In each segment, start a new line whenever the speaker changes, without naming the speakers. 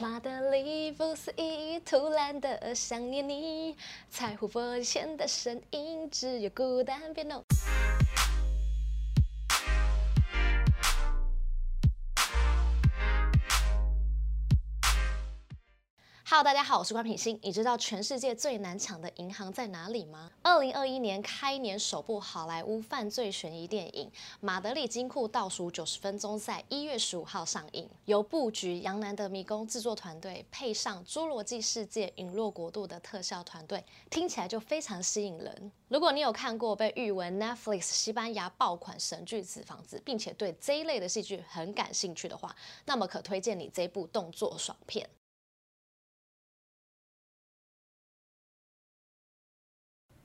马德里不思议，突然的想念你，彩虹玻璃前的身影，只有孤单别弄。大家好，我是关品欣。你知道全世界最难抢的银行在哪里吗？二零二一年开年首部好莱坞犯罪悬疑电影《马德里金库倒数九十分钟》在一月十五号上映。由布局洋难的迷宫制作团队配上侏罗纪世界陨落国度的特效团队，听起来就非常吸引人。如果你有看过被誉为 Netflix 西班牙爆款神剧《纸房子》，并且对这一类的戏剧很感兴趣的话，那么可推荐你这部动作爽片。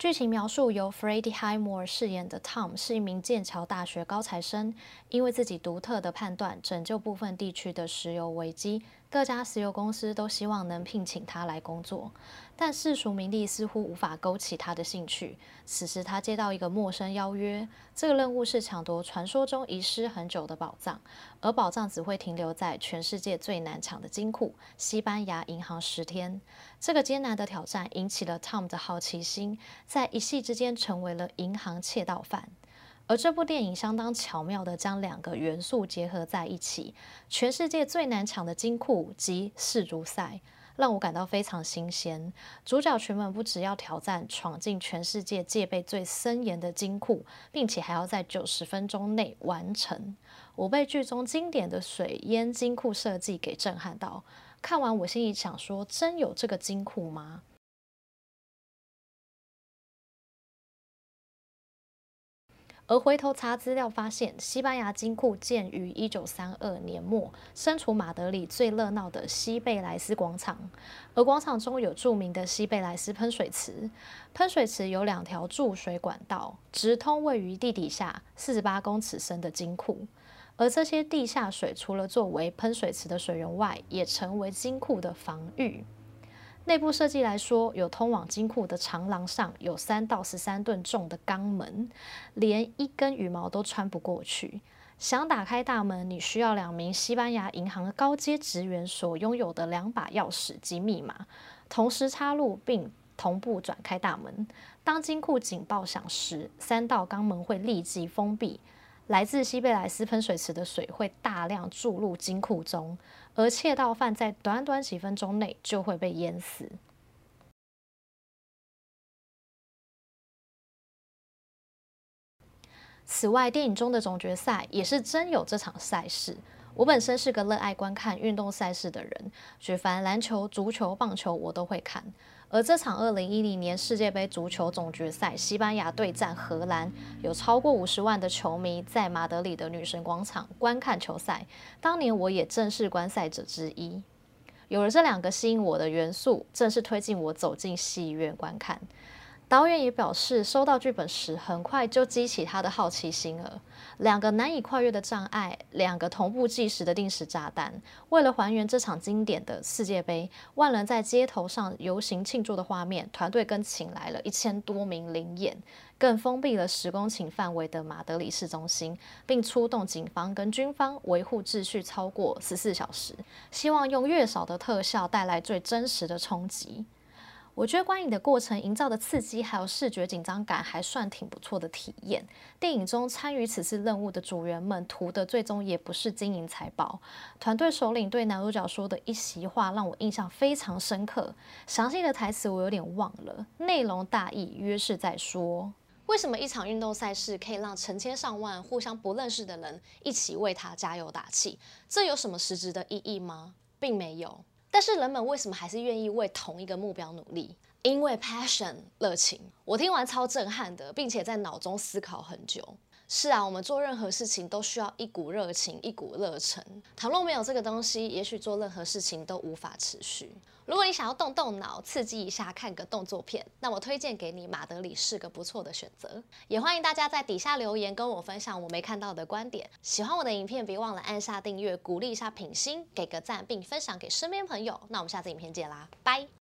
剧情描述由 Freddie Highmore 饰演的 Tom 是一名剑桥大学高材生，因为自己独特的判断拯救部分地区的石油危机。各家石油公司都希望能聘请他来工作，但世俗名利似乎无法勾起他的兴趣。此时，他接到一个陌生邀约，这个任务是抢夺传说中遗失很久的宝藏，而宝藏只会停留在全世界最难抢的金库——西班牙银行十天。这个艰难的挑战引起了 Tom 的好奇心，在一夕之间成为了银行窃盗犯。而这部电影相当巧妙地将两个元素结合在一起：全世界最难抢的金库及世足赛，让我感到非常新鲜。主角群们不只要挑战闯进全世界戒备最森严的金库，并且还要在九十分钟内完成。我被剧中经典的水淹金库设计给震撼到，看完我心里想说：真有这个金库吗？而回头查资料发现，西班牙金库建于一九三二年末，身处马德里最热闹的西贝莱斯广场。而广场中有著名的西贝莱斯喷水池，喷水池有两条注水管道，直通位于地底下四十八公尺深的金库。而这些地下水除了作为喷水池的水源外，也成为金库的防御。内部设计来说，有通往金库的长廊上有三到十三吨重的钢门，连一根羽毛都穿不过去。想打开大门，你需要两名西班牙银行的高阶职员所拥有的两把钥匙及密码，同时插入并同步转开大门。当金库警报响时，三道钢门会立即封闭。来自西贝莱斯喷水池的水会大量注入金库中，而窃盗犯在短短几分钟内就会被淹死。此外，电影中的总决赛也是真有这场赛事。我本身是个热爱观看运动赛事的人，举凡篮球、足球、棒球我都会看。而这场二零一零年世界杯足球总决赛，西班牙对战荷兰，有超过五十万的球迷在马德里的女神广场观看球赛。当年我也正是观赛者之一。有了这两个吸引我的元素，正是推进我走进戏院观看。导演也表示，收到剧本时很快就激起他的好奇心了。两个难以跨越的障碍，两个同步计时的定时炸弹。为了还原这场经典的世界杯，万人在街头上游行庆祝的画面，团队更请来了一千多名临演，更封闭了十公顷范围的马德里市中心，并出动警方跟军方维护秩序超过十四小时，希望用越少的特效带来最真实的冲击。我觉得观影的过程营造的刺激，还有视觉紧张感，还算挺不错的体验。电影中参与此次任务的组员们图的最终也不是金银财宝。团队首领对男主角说的一席话让我印象非常深刻，详细的台词我有点忘了，内容大意约是在说：
为什么一场运动赛事可以让成千上万互相不认识的人一起为他加油打气？这有什么实质的意义吗？并没有。但是人们为什么还是愿意为同一个目标努力？因为 passion 热情。我听完超震撼的，并且在脑中思考很久。是啊，我们做任何事情都需要一股热情，一股热忱。倘若没有这个东西，也许做任何事情都无法持续。如果你想要动动脑，刺激一下，看个动作片，那我推荐给你《马德里》是个不错的选择。也欢迎大家在底下留言跟我分享我没看到的观点。喜欢我的影片，别忘了按下订阅，鼓励一下品心，给个赞，并分享给身边朋友。那我们下次影片见啦，拜。